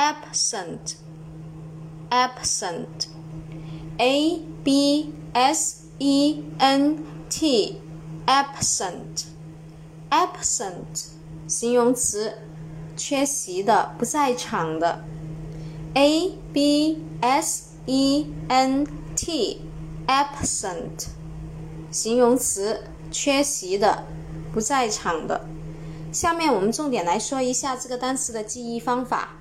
absent absent，absent，absent，absent。形容词缺席的不在场的，absent，absent。形容词缺席的不在场的。下面我们重点来说一下这个单词的记忆方法。